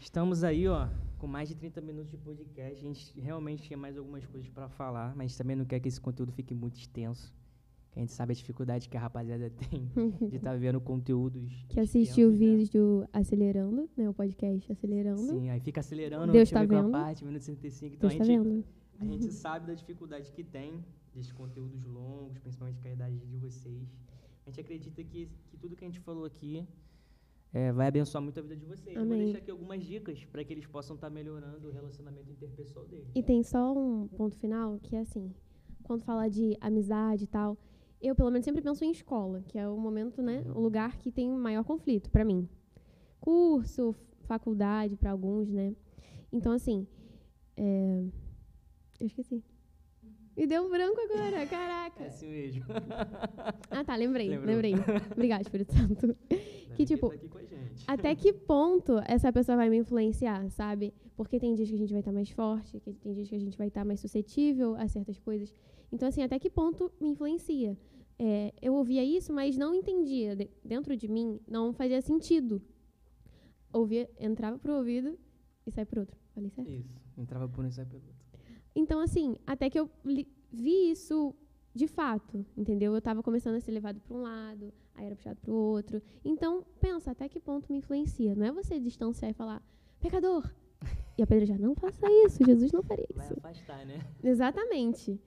estamos aí, ó, com mais de 30 minutos de podcast. A gente realmente tinha mais algumas coisas para falar, mas também não quer que esse conteúdo fique muito extenso. A gente sabe a dificuldade que a rapaziada tem de estar vendo conteúdos. Que assistiu o né? vídeo Acelerando, né? O podcast Acelerando. Sim, aí fica acelerando, Deus tá qual vendo. parte, minuto 65. Então Deus a tá gente, vendo? a gente sabe da dificuldade que tem desses conteúdos longos, principalmente com a idade de vocês. A gente acredita que, que tudo que a gente falou aqui é, vai abençoar muito a vida de vocês. Eu Vou Amém. deixar aqui algumas dicas para que eles possam estar melhorando o relacionamento interpessoal deles. E tem só um ponto final, que é assim, quando fala de amizade e tal, eu pelo menos sempre penso em escola, que é o momento, né, o lugar que tem maior conflito pra mim. Curso, faculdade para alguns, né? Então assim, é... eu esqueci. Me deu um branco agora, caraca. É assim mesmo. Ah, tá, lembrei, Lembrou. lembrei. Obrigada, Espírito Santo. Ainda ele tipo, tá. Até que ponto essa pessoa vai me influenciar, sabe? Porque tem dias que a gente vai estar mais forte, que tem dias que a gente vai estar mais suscetível a certas coisas. Então, assim, até que ponto me influencia? É, eu ouvia isso, mas não entendia. De- dentro de mim, não fazia sentido. Ouvia, entrava pro ouvido e sai pro outro. Falei certo? Isso. Entrava por um e sai pelo outro. Então, assim, até que eu vi isso de fato, entendeu? Eu estava começando a ser levado para um lado, aí era puxado para o outro. Então, pensa até que ponto me influencia. Não é você distanciar e falar, pecador! E apedrejar, não faça isso, Jesus não faria Vai isso. afastar, né? Exatamente.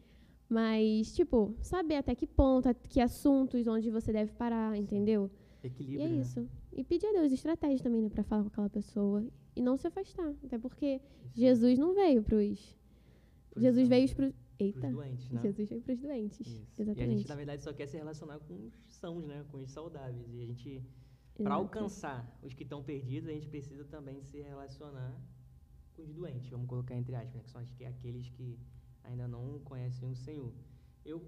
Mas, tipo, saber até que ponto, que assuntos onde você deve parar, entendeu? E Equilíbrio. é né? isso. E pedir a Deus estratégia também, né, para falar com aquela pessoa. E não se afastar. Até porque Isso. Jesus não veio pros. Pros Jesus veio. Pros Eita. doentes, né? Jesus veio pros doentes. Isso. E a gente, Exatamente. na verdade, só quer se relacionar com os sãos, né? Com os saudáveis. E a gente, para alcançar os que estão perdidos, a gente precisa também se relacionar com os doentes. Vamos colocar entre aspas, né? Que são aqueles que ainda não conhecem o Senhor. Eu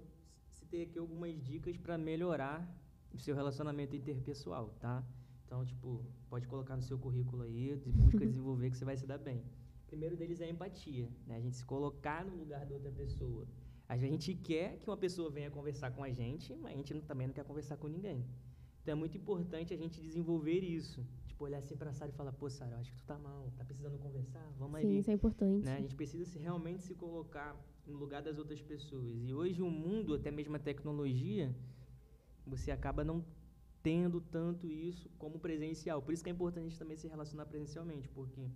citei aqui algumas dicas para melhorar o seu relacionamento interpessoal, tá? Então, tipo, pode colocar no seu currículo aí, busca desenvolver que você vai se dar bem. Primeiro deles é a empatia, né? A gente se colocar no lugar da outra pessoa. A gente quer que uma pessoa venha conversar com a gente, mas a gente não- também não quer conversar com ninguém. Então é muito importante a gente desenvolver isso. Tipo, olhar assim pra Sara e falar, pô, Sara, eu acho que tu tá mal, tá precisando conversar? Vamos Sim, ali. isso é importante. Né? A gente precisa se, realmente se colocar no lugar das outras pessoas. E hoje o mundo, até mesmo a tecnologia, você acaba não tendo tanto isso como presencial. Por isso que é importante também se relacionar presencialmente, porque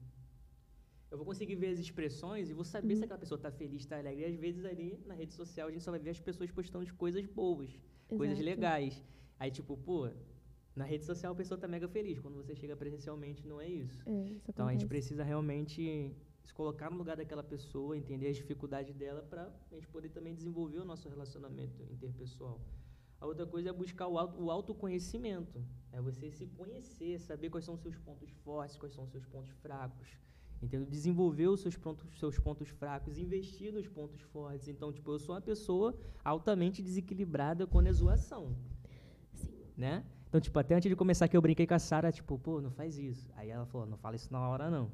eu vou conseguir ver as expressões e vou saber se aquela pessoa está feliz, está alegre. E às vezes ali na rede social a gente só vai ver as pessoas postando de coisas boas, coisas Exato. legais. Aí tipo, pô, na rede social a pessoa tá mega feliz. Quando você chega presencialmente não é isso. É, isso Então a gente precisa realmente se colocar no lugar daquela pessoa, entender as dificuldades dela para a gente poder também desenvolver o nosso relacionamento interpessoal. A outra coisa é buscar o, auto, o autoconhecimento. É você se conhecer, saber quais são os seus pontos fortes, quais são os seus pontos fracos. Entendeu? Desenvolver os seus pontos, seus pontos fracos, investir nos pontos fortes. Então, tipo, eu sou uma pessoa altamente desequilibrada quando é zoação. Sim. Né? Então, tipo, até antes de começar que eu brinquei com a Sara, tipo, pô, não faz isso. Aí ela falou, não fala isso na hora, não.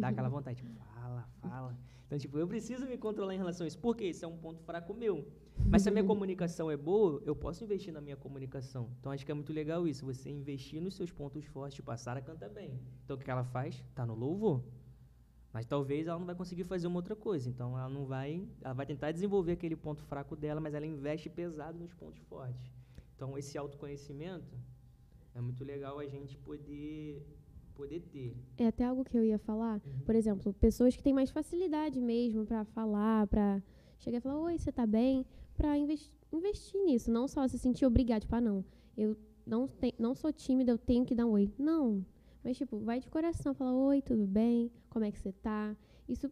Dá aquela vontade, tipo, fala, fala. Então, tipo, eu preciso me controlar em relação a isso. Porque isso é um ponto fraco meu. Mas se a minha comunicação é boa, eu posso investir na minha comunicação. Então, acho que é muito legal isso, você investir nos seus pontos fortes. Tipo, a Sara canta bem. Então, o que ela faz? Tá no louvor. Mas talvez ela não vai conseguir fazer uma outra coisa. Então, ela não vai... Ela vai tentar desenvolver aquele ponto fraco dela, mas ela investe pesado nos pontos fortes. Então, esse autoconhecimento é muito legal a gente poder, poder ter. É até algo que eu ia falar. Uhum. Por exemplo, pessoas que têm mais facilidade mesmo para falar, para chegar e falar, oi, você tá bem? Para investir nisso, não só se sentir obrigado, tipo, ah, não, eu não, te, não sou tímida, eu tenho que dar um oi. Não. Mas, tipo, vai de coração, fala, oi, tudo bem? Como é que você tá? Isso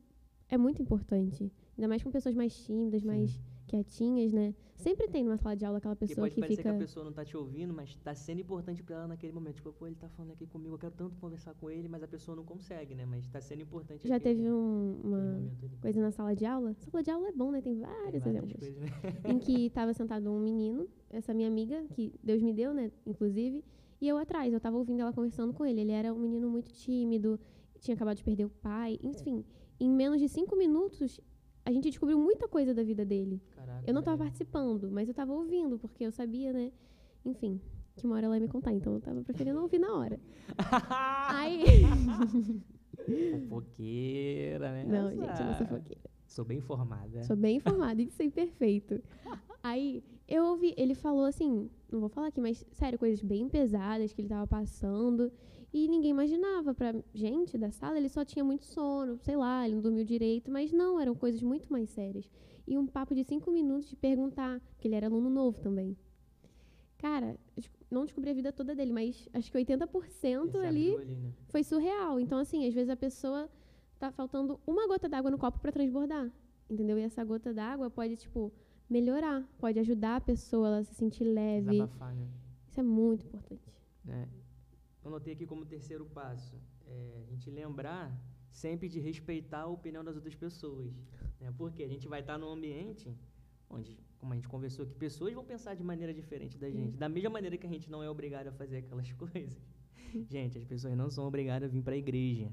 é muito importante. Ainda mais com pessoas mais tímidas, Sim. mais quietinhas, né? Sempre tem numa sala de aula aquela pessoa pode que parecer fica. que a pessoa não tá te ouvindo, mas tá sendo importante para ela naquele momento. Tipo, pô, ele tá falando aqui comigo, eu quero tanto conversar com ele, mas a pessoa não consegue, né? Mas tá sendo importante Já aquele- teve um- uma coisa na sala de aula? Sala de aula é bom, né? Tem Tem vários várias exemplos. coisas, né? em que estava sentado um menino, essa minha amiga, que Deus me deu, né, inclusive, e eu atrás, eu estava ouvindo ela conversando com ele. Ele era um menino muito tímido, tinha acabado de perder o pai, enfim. Em menos de cinco minutos, a gente descobriu muita coisa da vida dele. Caraca, Eu não estava participando, mas eu estava ouvindo, porque eu sabia, né, enfim, que uma hora ela ia me contar, então eu estava preferindo ouvir na hora. Aí... Fofoqueira, né? não, gente, eu não sou fofoqueira. Sou bem informada. Sou bem informada, isso é perfeito. Aí, Eu ouvi, ele falou assim, não vou falar aqui, mas sério, coisas bem pesadas que ele tava passando. E ninguém imaginava. Pra gente da sala, ele só tinha muito sono, sei lá, ele não dormiu direito. Mas não, eram coisas muito mais sérias. E um papo de cinco minutos de perguntar, que ele era aluno novo também. Cara, não descobri a vida toda dele, mas acho que 80% Ele se ali ali, né? foi surreal. Então, assim, às vezes a pessoa tá faltando uma gota d'água no copo para transbordar, entendeu? E essa gota d'água pode, tipo, melhorar, pode ajudar a pessoa a se sentir leve. Desabafar, né? Isso é muito importante. É. Eu notei aqui como terceiro passo, é, a gente lembrar sempre de respeitar a opinião das outras pessoas. Né? Porque a gente vai estar num ambiente onde, como a gente conversou aqui, pessoas vão pensar de maneira diferente da gente. Da mesma maneira que a gente não é obrigado a fazer aquelas coisas. Gente, as pessoas não são obrigadas a vir para a igreja.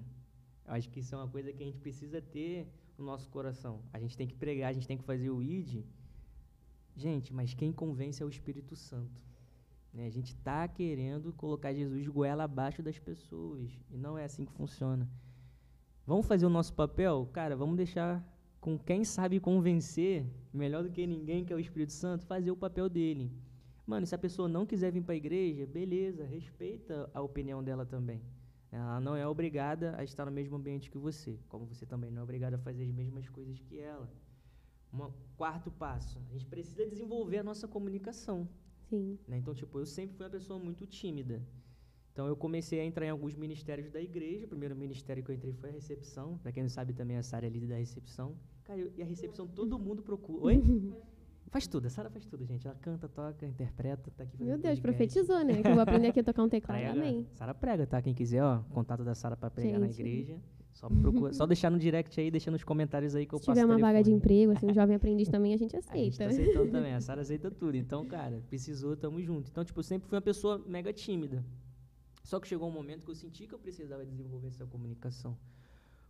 Eu acho que isso é uma coisa que a gente precisa ter no nosso coração. A gente tem que pregar, a gente tem que fazer o ID. Gente, mas quem convence é o Espírito Santo. né? A gente está querendo colocar Jesus goela abaixo das pessoas. E não é assim que funciona. Vamos fazer o nosso papel? Cara, vamos deixar com quem sabe convencer, melhor do que ninguém, que é o Espírito Santo, fazer o papel dele. Mano, se a pessoa não quiser vir para a igreja, beleza, respeita a opinião dela também. Ela não é obrigada a estar no mesmo ambiente que você, como você também não é obrigado a fazer as mesmas coisas que ela. Um quarto passo, a gente precisa desenvolver a nossa comunicação. Sim. né? Então, tipo, eu sempre fui uma pessoa muito tímida. Então, eu comecei a entrar em alguns ministérios da igreja. O primeiro ministério que eu entrei foi a recepção. Para quem não sabe, também a Sara é líder da recepção. Cara, eu- e a recepção todo mundo procura. Oi? faz tudo, a Sara faz tudo, gente. Ela canta, toca, interpreta, tá aqui Meu Deus, podcast. profetizou, né? Que eu vou aprender aqui a tocar um teclado. Amém. Sara prega, tá? Quem quiser, ó, contato da Sara para pregar na Gente. igreja. Só, procura, só deixar no direct aí, deixa nos comentários aí que eu Se passo tiver uma vaga de emprego, assim, um jovem aprendiz também, a gente A gente tá aceita. aceitando também, a Sara aceita tudo. Então, cara, precisou, tamo junto. Então, tipo, eu sempre fui uma pessoa mega tímida. Só que chegou um momento que eu senti que eu precisava desenvolver essa comunicação.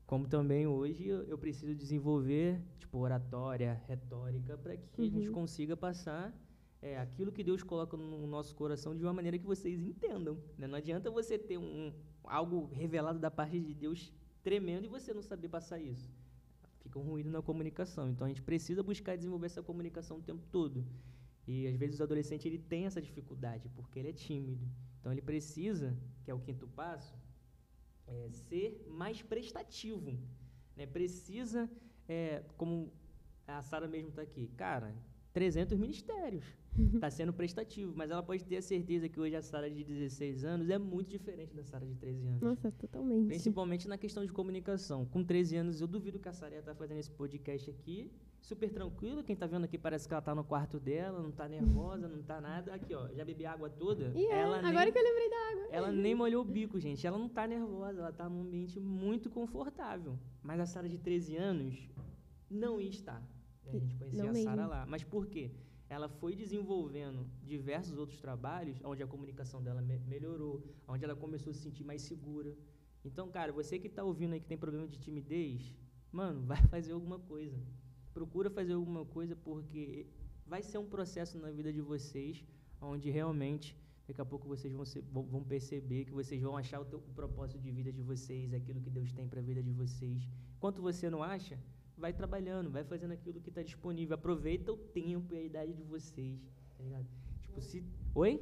Como também hoje eu, eu preciso desenvolver, tipo, oratória, retórica, para que a gente Uhum. consiga passar é, aquilo que Deus coloca no nosso coração de uma maneira que vocês entendam. né? Não adianta você ter um, algo revelado da parte de Deus tremendo e você não saber passar isso. Fica um ruído na comunicação. Então a gente precisa buscar desenvolver essa comunicação o tempo todo. E às vezes o adolescente ele tem essa dificuldade porque ele é tímido. Então ele precisa, que é o quinto passo, é, ser mais prestativo. Né? Precisa, é, como a Sara mesmo está aqui, cara, 300 ministérios. Está sendo prestativo, mas ela pode ter a certeza que hoje a Sara de 16 anos é muito diferente da Sara de 13 anos. Nossa, totalmente. Principalmente na questão de comunicação. Com 13 anos, eu duvido que a Sara está fazendo esse podcast aqui, super tranquilo. Quem está vendo aqui parece que ela está no quarto dela, não está nervosa, não está nada. Aqui, ó, já bebi água toda. E é, ela agora nem, que eu lembrei da água. ela nem molhou o bico, gente. Ela não está nervosa, ela está num ambiente muito confortável. Mas a Sara de 13 anos não ia estar. A gente conhecia Não a Sara lá. Mas por quê? Ela foi desenvolvendo diversos outros trabalhos onde a comunicação dela me- melhorou, onde ela começou a se sentir mais segura. Então, cara, você que está ouvindo aí que tem problema de timidez, mano, vai fazer alguma coisa. Procura fazer alguma coisa porque vai ser um processo na vida de vocês onde realmente daqui a pouco vocês vão, ser- vão- perceber que vocês vão achar o, teu- o propósito de vida de vocês, aquilo que Deus tem para a vida de vocês. Enquanto você não acha, vai trabalhando, vai fazendo aquilo que está disponível. Aproveita o tempo e a idade de vocês, tá ligado? Tipo, se... Oi?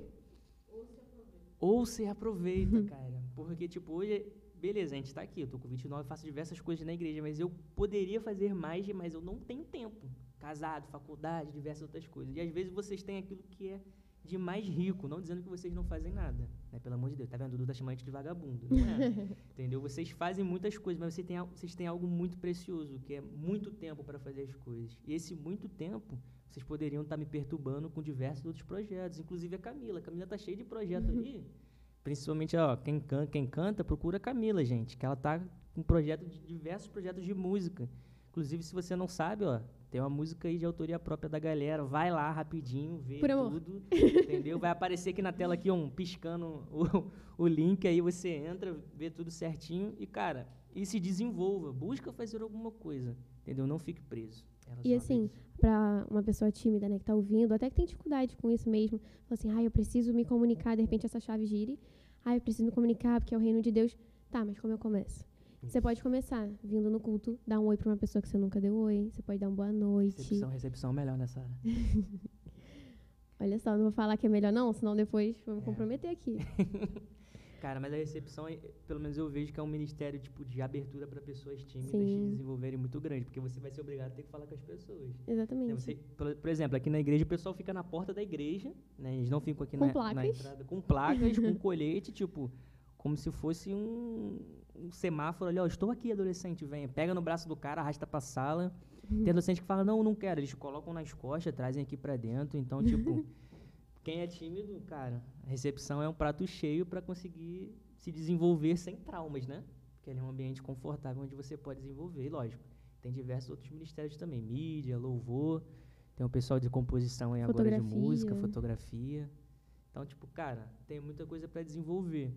Ou se aproveita, cara. Porque, tipo, hoje, beleza, a gente tá aqui, eu tô com 29, faço diversas coisas na igreja, mas eu poderia fazer mais, mas eu não tenho tempo. Casado, faculdade, diversas outras coisas. E às vezes vocês têm aquilo que é de mais rico, não dizendo que vocês não fazem nada, né? Pelo amor de Deus, tá vendo? O Dudu tá chamando a gente de vagabundo, não é? Entendeu? Vocês fazem muitas coisas, mas vocês têm, vocês têm algo muito precioso, que é muito tempo para fazer as coisas. E esse muito tempo, vocês poderiam estar me perturbando com diversos outros projetos, inclusive a Camila. A Camila tá cheia de projeto ali. Principalmente, ó, quem, can, quem canta, procura a Camila, gente, que ela tá com projeto de diversos projetos de música. Inclusive, se você não sabe, ó, tem uma música aí de autoria própria da galera. Vai lá rapidinho, vê Por tudo, entendeu? Vai aparecer aqui na tela aqui um piscando o, o link aí, você entra, vê tudo certinho e cara, e se desenvolva, busca fazer alguma coisa, entendeu? Não fique preso. E assim, pra uma pessoa tímida, né, que tá ouvindo, até que tem dificuldade com isso mesmo, fala assim, ah, eu preciso me comunicar, de repente essa chave gire, ah, eu preciso me comunicar porque é o reino de Deus. Tá, mas como eu começo? Você pode começar vindo no culto, dar um oi pra uma pessoa que você nunca deu oi, você pode dar uma boa noite. recepção, recepção melhor nessa área. Olha só, não vou falar que é melhor não, senão depois vou me É. comprometer aqui. Cara, mas a recepção, é- pelo menos eu vejo que é um ministério tipo de abertura para pessoas tímidas se desenvolverem muito grande, porque você vai ser obrigado a ter que falar com as pessoas. Né, Exatamente. Você, por, por exemplo, aqui na igreja o pessoal fica na porta da igreja, né? Eles não ficam aqui Com na, na placas. entrada com placas, com colete, tipo, como se fosse um, um semáforo ali, ó, estou aqui, adolescente, venha. Pega no braço do cara, arrasta pra sala. Tem adolescente que fala, não, não quero. Eles colocam nas costas, trazem aqui pra dentro. Então, tipo, quem é tímido, cara, a recepção é um prato cheio para conseguir se desenvolver sem traumas, né? Porque ele é um ambiente confortável onde você pode desenvolver. E, lógico, tem diversos outros ministérios também, mídia, louvor, tem o pessoal de composição aí agora de música, Fotografia. fotografia. Então, tipo, cara, tem muita coisa para desenvolver.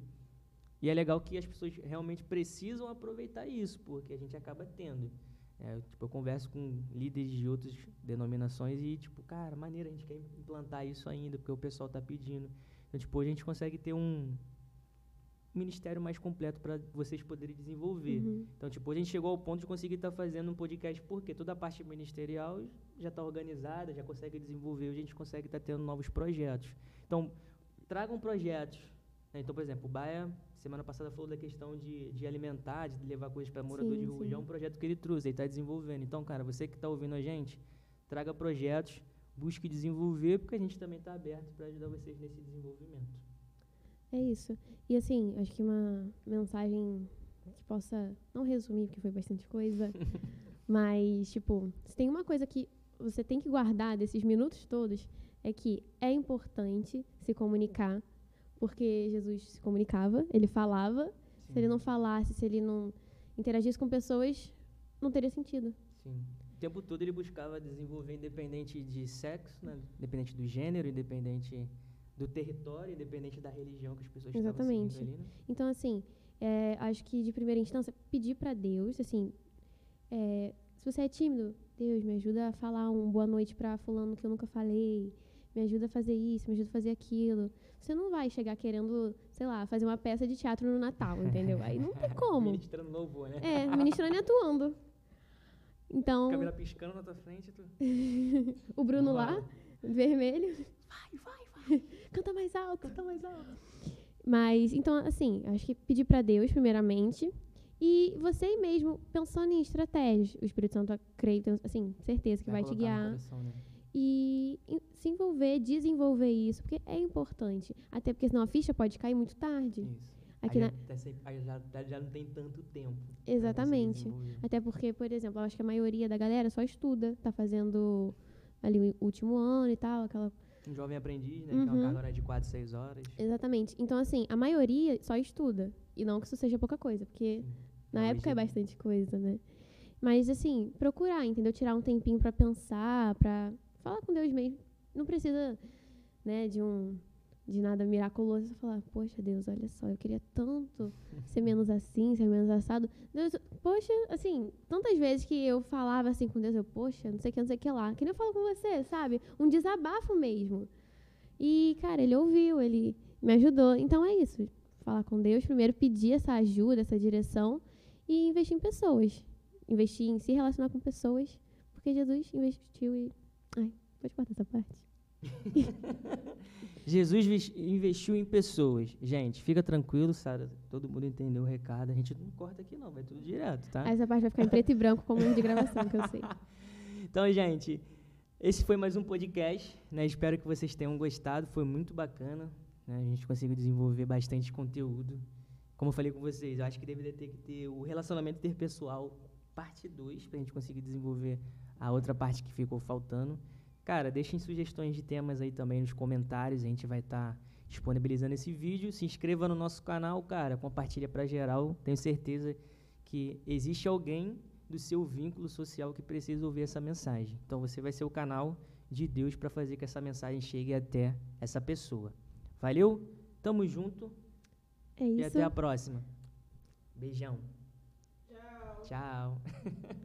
E é legal que as pessoas realmente precisam aproveitar isso, porque a gente acaba tendo. É, eu, tipo, eu converso com líderes de outras denominações e, tipo, cara, maneira, a gente quer implantar isso ainda, porque o pessoal está pedindo. Então, tipo, a gente consegue ter um ministério mais completo para vocês poderem desenvolver. Uhum. Então, tipo, a gente chegou ao ponto de conseguir estar fazendo um podcast, porque toda a parte ministerial já está organizada, já consegue desenvolver, a gente consegue estar tendo novos projetos. Então, tragam projetos. Né? Então, por exemplo, o Baia, semana passada, falou da questão de, de alimentar, de levar coisas para morador Sim, de rua. Já é um projeto que ele trouxe, ele está desenvolvendo. Então, cara, você que está ouvindo a gente, traga projetos, busque desenvolver, porque a gente também está aberto para ajudar vocês nesse desenvolvimento. É isso. E assim, acho que uma mensagem que possa não resumir, porque foi bastante coisa, mas tipo, se tem uma coisa que você tem que guardar desses minutos todos é que é importante se comunicar, porque Jesus se comunicava, ele falava. Se ele não falasse, se ele não interagisse com pessoas, não teria sentido. Sim. O tempo todo ele buscava desenvolver independente de sexo, né? independente do gênero, independente do território, independente da religião que as pessoas Exatamente. estavam seguindo ali, né? Então, assim, é, acho que de primeira instância, pedir para Deus, assim, é, se você é tímido, Deus, me ajuda a falar um boa noite para fulano que eu nunca falei, me ajuda a fazer isso, me ajuda a fazer aquilo. Você não vai chegar querendo, sei lá, fazer uma peça de teatro no Natal, entendeu? Aí não tem como. Ministrando louvor, né? É, ministrando e atuando. Então, Câmera piscando na tua frente, tu... o Bruno Vai. lá, vermelho, Vai, vai, vai. canta mais alto. Canta mais alto. Mas, então, assim, acho que pedir para Deus, primeiramente, e você mesmo pensando em estratégias. O Espírito Santo, eu creio, tenho, assim, certeza que vai, te colocar no guiar. coração, né? E se envolver, desenvolver isso, porque é importante. Até porque senão a ficha pode cair muito tarde. Isso. Aqui aí na- já, tá sempre- aí já, já- não tem tanto tempo. Exatamente. Até porque, por exemplo, eu acho que a maioria da galera só estuda, tá fazendo ali o último ano e tal, aquela Um jovem aprendiz, né? Que é uma Uhum. carga horária de 4, 6 horas. Exatamente. Então, assim, a maioria só estuda. E não que isso seja pouca coisa, porque Sim. na Realmente época é bastante coisa, né? Mas, assim, procurar, entendeu? Tirar um tempinho pra pensar, pra falar com Deus mesmo. Não precisa, né, de um. De nada miraculoso. Só falar, poxa, Deus, olha só, eu queria tanto ser menos assim, ser menos assado. Deus, poxa, assim, tantas vezes que eu falava assim com Deus, eu, poxa, não sei o que, não sei o que lá. Que nem eu falo com você, sabe? Um desabafo mesmo. E, cara, ele ouviu, ele me ajudou. Então é isso. Falar com Deus, primeiro pedir essa ajuda, essa direção e investir em pessoas. Investir em se relacionar com pessoas, porque Jesus investiu e. Ai, pode cortar essa parte. Jesus investiu em pessoas. Gente, fica tranquilo, Sara. Todo mundo entendeu o recado. A gente não corta aqui, não. Vai tudo direto, tá? Essa parte vai ficar em preto e branco, como de gravação, que eu sei. Então, gente, esse foi mais um podcast. Né? Espero que vocês tenham gostado. Foi muito bacana. né? A gente conseguiu desenvolver bastante conteúdo. Como eu falei com vocês, eu acho que deveria ter que ter o relacionamento interpessoal, parte 2, para a gente conseguir desenvolver a outra parte que ficou faltando. Cara, deixem sugestões de temas aí também nos comentários. A gente vai estar disponibilizando esse vídeo. Se inscreva no nosso canal, cara. Compartilha para geral. Tenho certeza que existe alguém do seu vínculo social que precisa ouvir essa mensagem. Então você vai ser o canal de Deus para fazer que essa mensagem chegue até essa pessoa. Valeu? Tamo junto É e isso. até a próxima. Beijão. Tchau. Tchau.